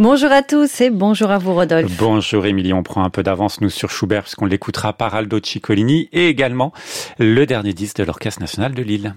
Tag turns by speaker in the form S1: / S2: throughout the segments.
S1: Bonjour à tous et bonjour à vous Rodolphe.
S2: Bonjour Émilie, on prend un peu d'avance nous sur Schubert puisqu'on l'écoutera par Aldo Ciccolini et également le dernier disque de l'Orchestre national de Lille.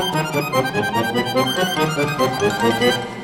S2: Thank you.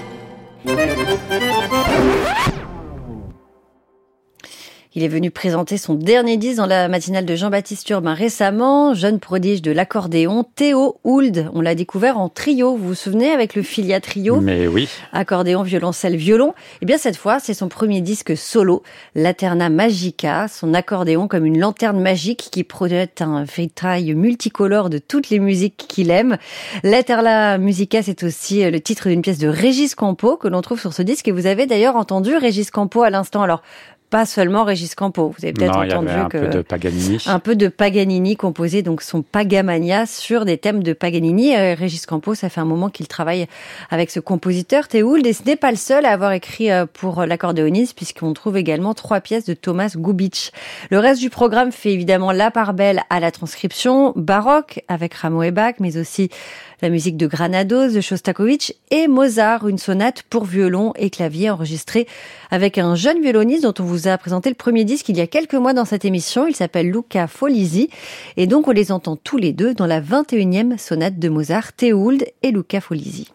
S1: Il est venu présenter son dernier disque dans la matinale de Jean-Baptiste Urbain récemment, jeune prodige de l'accordéon, Théo Hould. On l'a découvert en trio, vous vous souvenez, avec le Filia Trio
S2: Mais oui.
S1: Accordéon, violoncelle, violon. Et bien cette fois, c'est son premier disque solo, Laterna Magica, son accordéon comme une lanterne magique qui projette un vitrail multicolore de toutes les musiques qu'il aime. Laterna Musica, c'est aussi le titre d'une pièce de Régis Campo que l'on trouve sur ce disque et vous avez d'ailleurs entendu Régis Campo à l'instant. Alors, pas seulement Régis Campo. Vous avez peut-être entendu
S2: un
S1: que
S2: peu de Paganini.
S1: un peu de Paganini composé donc son Pagamania sur des thèmes de Paganini. Euh, Régis Campo, ça fait un moment qu'il travaille avec ce compositeur Théould et ce n'est pas le seul à avoir écrit euh, pour l'accordéoniste puisqu'on trouve également trois pièces de Thomas Gubitsch. Le reste du programme fait évidemment la part belle à la transcription baroque avec Rameau et Bach, mais aussi la musique de Granados, de Shostakovich et Mozart, une sonate pour violon et clavier enregistrée avec un jeune violoniste dont on vous a présenté le premier disque il y a quelques mois dans cette émission. Il s'appelle Luca Folisi et donc on les entend tous les deux dans la 21e sonate de Mozart, Théould et Luca Folisi.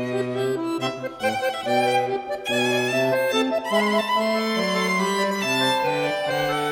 S1: Thank you.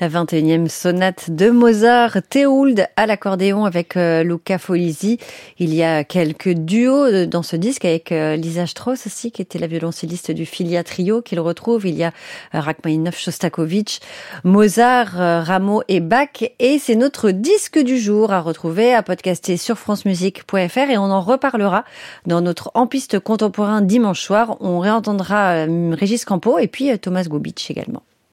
S1: La 21e sonate de Mozart, Théould à l'accordéon avec euh, Luca Folisi. Il y a quelques duos euh, dans ce disque avec euh, Lisa Strauss aussi, qui était la violoncelliste du Filia Trio, qu'il retrouve. Il y a Rachmaninoff, Shostakovich, Mozart, Rameau et Bach. Et c'est notre disque du jour à retrouver, à podcaster sur francemusique.fr et on en reparlera dans notre En piste contemporain dimanche soir. On réentendra Régis Campo et puis Thomas Gobitsch également.